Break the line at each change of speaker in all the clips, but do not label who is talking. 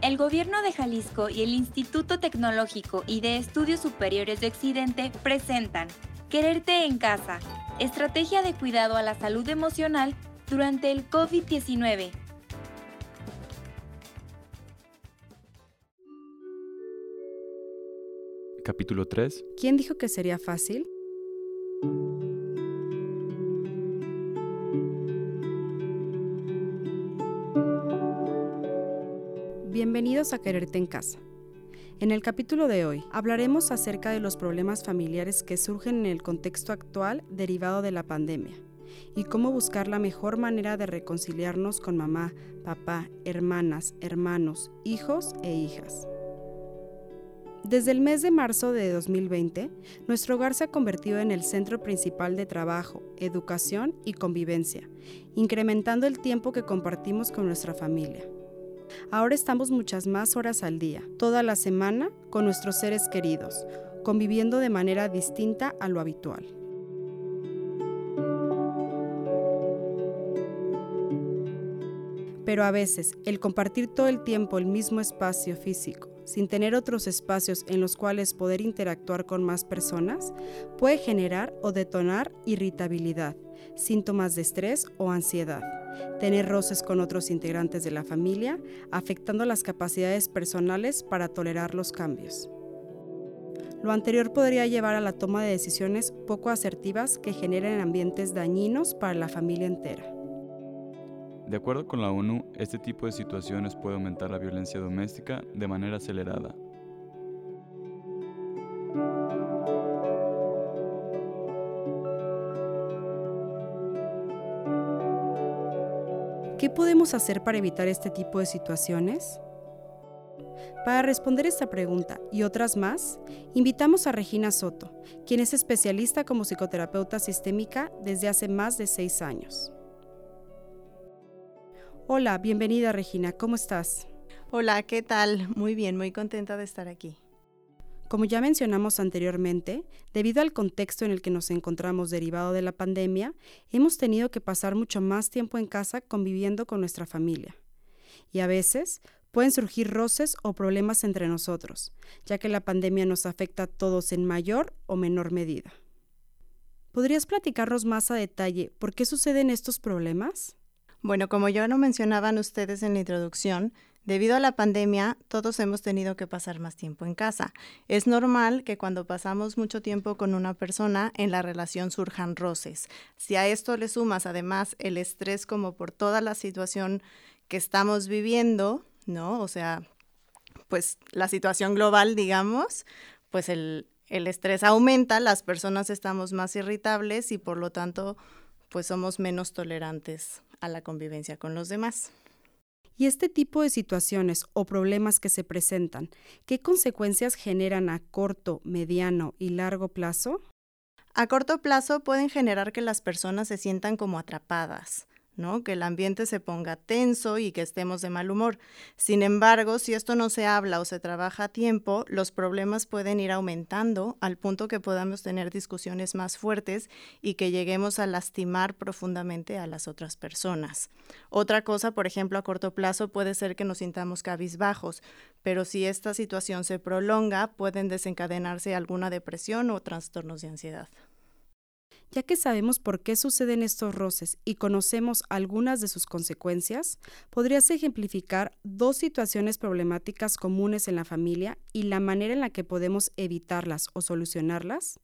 El Gobierno de Jalisco y el Instituto Tecnológico y de Estudios Superiores de Occidente presentan Quererte en casa, estrategia de cuidado a la salud emocional durante el COVID-19.
Capítulo 3.
¿Quién dijo que sería fácil? Bienvenidos a Quererte en Casa. En el capítulo de hoy hablaremos acerca de los problemas familiares que surgen en el contexto actual derivado de la pandemia y cómo buscar la mejor manera de reconciliarnos con mamá, papá, hermanas, hermanos, hijos e hijas. Desde el mes de marzo de 2020, nuestro hogar se ha convertido en el centro principal de trabajo, educación y convivencia, incrementando el tiempo que compartimos con nuestra familia. Ahora estamos muchas más horas al día, toda la semana, con nuestros seres queridos, conviviendo de manera distinta a lo habitual. Pero a veces, el compartir todo el tiempo el mismo espacio físico, sin tener otros espacios en los cuales poder interactuar con más personas, puede generar o detonar irritabilidad, síntomas de estrés o ansiedad tener roces con otros integrantes de la familia, afectando las capacidades personales para tolerar los cambios. Lo anterior podría llevar a la toma de decisiones poco asertivas que generen ambientes dañinos para la familia entera.
De acuerdo con la ONU, este tipo de situaciones puede aumentar la violencia doméstica de manera acelerada,
¿Qué podemos hacer para evitar este tipo de situaciones? Para responder esta pregunta y otras más, invitamos a Regina Soto, quien es especialista como psicoterapeuta sistémica desde hace más de seis años. Hola, bienvenida Regina, ¿cómo estás?
Hola, ¿qué tal? Muy bien, muy contenta de estar aquí.
Como ya mencionamos anteriormente, debido al contexto en el que nos encontramos derivado de la pandemia, hemos tenido que pasar mucho más tiempo en casa conviviendo con nuestra familia. Y a veces pueden surgir roces o problemas entre nosotros, ya que la pandemia nos afecta a todos en mayor o menor medida. ¿Podrías platicarnos más a detalle por qué suceden estos problemas?
Bueno, como ya lo mencionaban ustedes en la introducción, Debido a la pandemia, todos hemos tenido que pasar más tiempo en casa. Es normal que cuando pasamos mucho tiempo con una persona, en la relación surjan roces. Si a esto le sumas además el estrés como por toda la situación que estamos viviendo, ¿no? O sea, pues la situación global, digamos, pues el, estrés aumenta, las personas estamos más irritables y por lo tanto, pues somos menos tolerantes a la convivencia con los demás.
Y este tipo de situaciones o problemas que se presentan, ¿qué consecuencias generan a corto, mediano y largo plazo?
A corto plazo pueden generar que las personas se sientan como atrapadas, que el ambiente se ponga tenso y que estemos de mal humor. Sin embargo, si esto no se habla o se trabaja a tiempo, los problemas pueden ir aumentando al punto que podamos tener discusiones más fuertes y que lleguemos a lastimar profundamente a las otras personas. Otra cosa, por ejemplo, a corto plazo puede ser que nos sintamos cabizbajos, pero si esta situación se prolonga, pueden desencadenarse alguna depresión o trastornos de ansiedad.
Ya que sabemos por qué suceden estos roces y conocemos algunas de sus consecuencias, ¿podrías ejemplificar dos situaciones problemáticas comunes en la familia y la manera en la que podemos evitarlas o solucionarlas?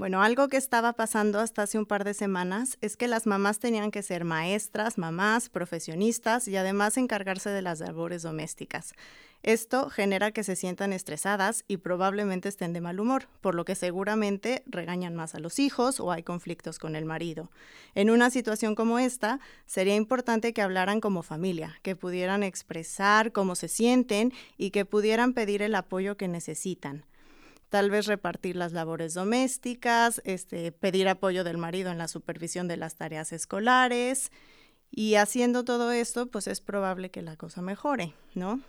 Bueno, algo que estaba pasando hasta hace un par de semanas es que las mamás tenían que ser maestras, mamás, profesionistas y además encargarse de las labores domésticas. Esto genera que se sientan estresadas y probablemente estén de mal humor, por lo que seguramente regañan más a los hijos o hay conflictos con el marido. En una situación como esta, sería importante que hablaran como familia, que pudieran expresar cómo se sienten y que pudieran pedir el apoyo que necesitan tal vez repartir las labores domésticas, este, pedir apoyo del marido en la supervisión de las tareas escolares y haciendo todo esto, pues es probable que la cosa mejore, ¿no?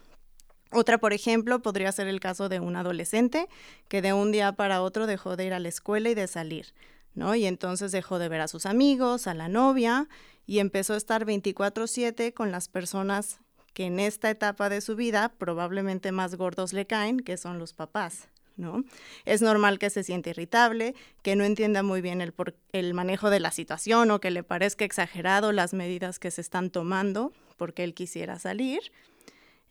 Otra, por ejemplo, podría ser el caso de un adolescente que de un día para otro dejó de ir a la escuela y de salir, ¿no? Y entonces dejó de ver a sus amigos, a la novia y empezó a estar 24/7 con las personas que en esta etapa de su vida probablemente más gordos le caen, que son los papás. ¿No? Es normal que se sienta irritable, que no entienda muy bien el, manejo de la situación o que le parezca exagerado las medidas que se están tomando porque él quisiera salir.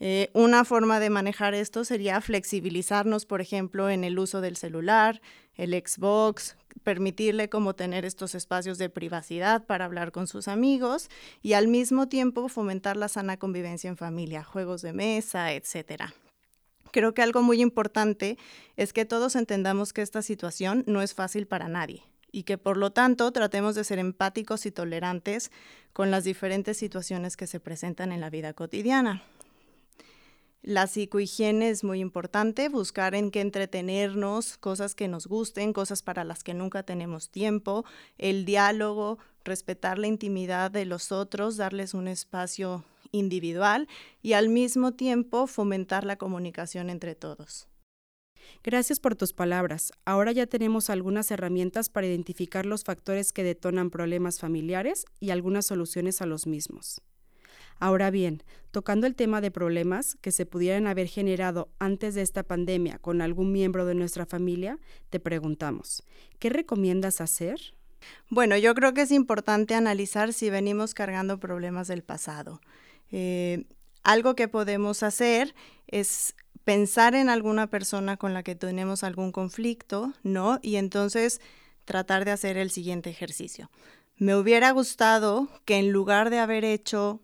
Eh, una forma de manejar esto sería flexibilizarnos, por ejemplo, en el uso del celular, el Xbox, permitirle como tener estos espacios de privacidad para hablar con sus amigos y al mismo tiempo fomentar la sana convivencia en familia, juegos de mesa, etcétera. Creo que algo muy importante es que todos entendamos que esta situación no es fácil para nadie y que por lo tanto tratemos de ser empáticos y tolerantes con las diferentes situaciones que se presentan en la vida cotidiana. La psicohigiene es muy importante, buscar en qué entretenernos, cosas que nos gusten, cosas para las que nunca tenemos tiempo, el diálogo, respetar la intimidad de los otros, darles un espacio individual y al mismo tiempo fomentar la comunicación entre todos.
Gracias por tus palabras. Ahora ya tenemos algunas herramientas para identificar los factores que detonan problemas familiares y algunas soluciones a los mismos. Ahora bien, tocando el tema de problemas que se pudieran haber generado antes de esta pandemia con algún miembro de nuestra familia, te preguntamos, ¿qué recomiendas hacer?
Bueno, yo creo que es importante analizar si venimos cargando problemas del pasado. Eh, algo que podemos hacer es pensar en alguna persona con la que tenemos algún conflicto, ¿no? Y entonces tratar de hacer el siguiente ejercicio. Me hubiera gustado que en lugar de haber hecho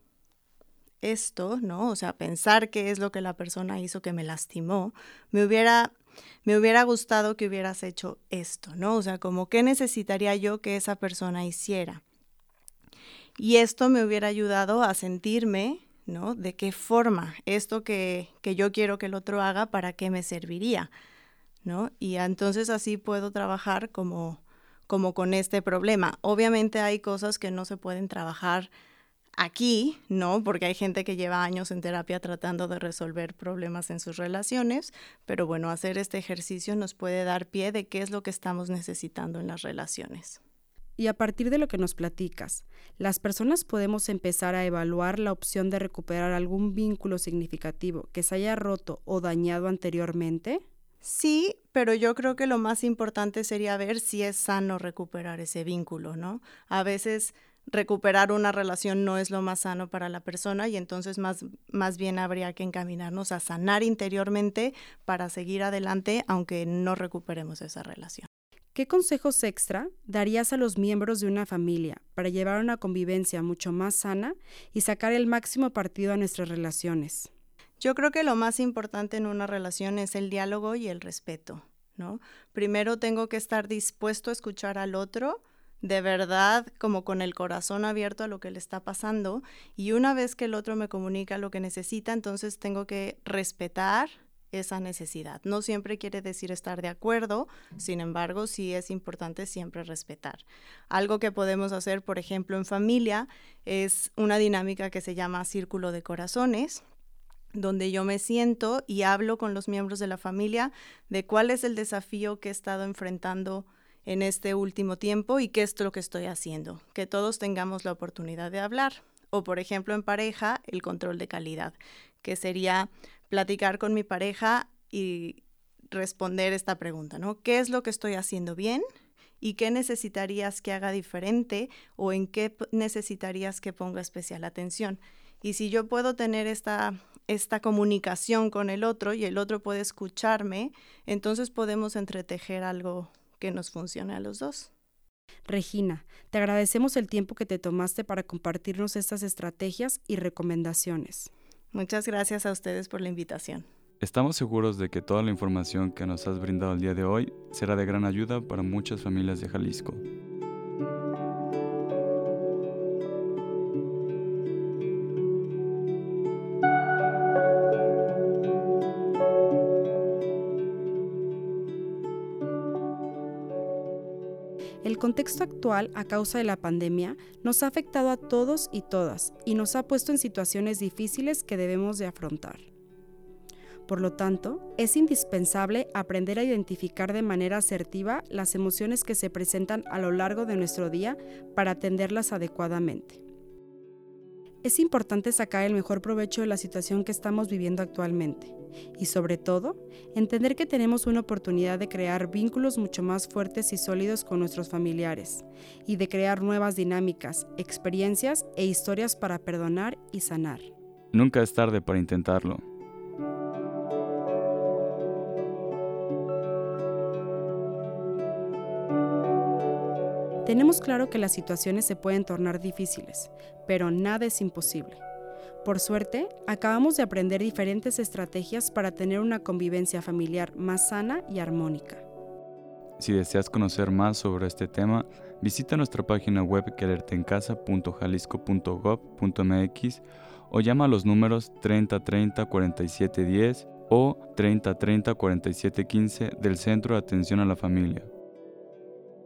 esto, ¿no? O sea, pensar qué es lo que la persona hizo que me lastimó, me hubiera, me hubiera gustado que hubieras hecho esto, ¿no? O sea, como qué necesitaría yo que esa persona hiciera. Y esto me hubiera ayudado a sentirme, ¿no? De qué forma esto que, que yo quiero que el otro haga, para qué me serviría, ¿no? Y entonces así puedo trabajar como, como con este problema. Obviamente hay cosas que no se pueden trabajar Aquí, no, porque hay gente que lleva años en terapia tratando de resolver problemas en sus relaciones, pero bueno, hacer este ejercicio nos puede dar pie de qué es lo que estamos necesitando en las relaciones.
Y a partir de lo que nos platicas, ¿las personas podemos empezar a evaluar la opción de recuperar algún vínculo significativo que se haya roto o dañado anteriormente?
Sí, pero yo creo que lo más importante sería ver si es sano recuperar ese vínculo, ¿no? A veces recuperar una relación no es lo más sano para la persona y entonces más, más bien habría que encaminarnos a sanar interiormente para seguir adelante aunque no recuperemos esa relación.
¿Qué consejos extra darías a los miembros de una familia para llevar una convivencia mucho más sana y sacar el máximo partido a nuestras relaciones?
Yo creo que lo más importante en una relación es el diálogo y el respeto, ¿no? Primero tengo que estar dispuesto a escuchar al otro, de verdad como con el corazón abierto a lo que le está pasando y una vez que el otro me comunica lo que necesita, entonces tengo que respetar esa necesidad. No siempre quiere decir estar de acuerdo, sin embargo, sí es importante siempre respetar. Algo que podemos hacer, por ejemplo, en familia es una dinámica que se llama círculo de corazones donde yo me siento y hablo con los miembros de la familia de cuál es el desafío que he estado enfrentando en este último tiempo y qué es lo que estoy haciendo. Que todos tengamos la oportunidad de hablar. O, por ejemplo, en pareja, el control de calidad, que sería platicar con mi pareja y responder esta pregunta, ¿no? ¿Qué es lo que estoy haciendo bien? ¿Y qué necesitarías que haga diferente? ¿O en qué necesitarías que ponga especial atención? Y si yo puedo tener esta, esta comunicación con el otro y el otro puede escucharme, entonces podemos entretejer algo que nos funcione a los dos.
Regina, te agradecemos el tiempo que te tomaste para compartirnos estas estrategias y recomendaciones.
Muchas gracias a ustedes por la invitación.
Estamos seguros de que toda la información que nos has brindado el día de hoy será de gran ayuda para muchas familias de Jalisco.
El contexto actual a causa de la pandemia nos ha afectado a todos y todas y nos ha puesto en situaciones difíciles que debemos de afrontar. Por lo tanto, es indispensable aprender a identificar de manera asertiva las emociones que se presentan a lo largo de nuestro día para atenderlas adecuadamente. Es importante sacar el mejor provecho de la situación que estamos viviendo actualmente y sobre todo, entender que tenemos una oportunidad de crear vínculos mucho más fuertes y sólidos con nuestros familiares y de crear nuevas dinámicas, experiencias e historias para perdonar y sanar.
Nunca es tarde para intentarlo.
Tenemos claro que las situaciones se pueden tornar difíciles, pero nada es imposible. Por suerte, acabamos de aprender diferentes estrategias para tener una convivencia familiar más sana y armónica.
Si deseas conocer más sobre este tema, visita nuestra página web quererteencasa.jalisco.gov.mx o llama a los números 3030 4710 o 3030 4715 del Centro de Atención a la Familia.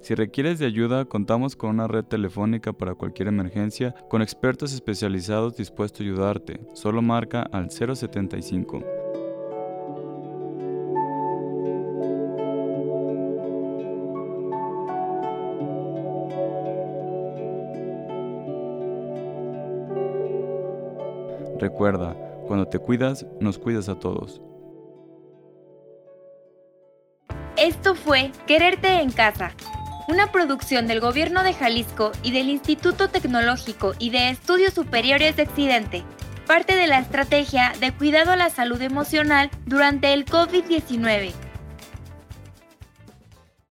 Si requieres de ayuda, contamos con una red telefónica para cualquier emergencia con expertos especializados dispuestos a ayudarte. Solo marca al 075. Recuerda, cuando te cuidas, nos cuidas a todos.
Esto fue Quererte en Casa una producción del Gobierno de Jalisco y del Instituto Tecnológico y de Estudios Superiores de Occidente, parte de la estrategia de cuidado a la salud emocional durante el COVID-19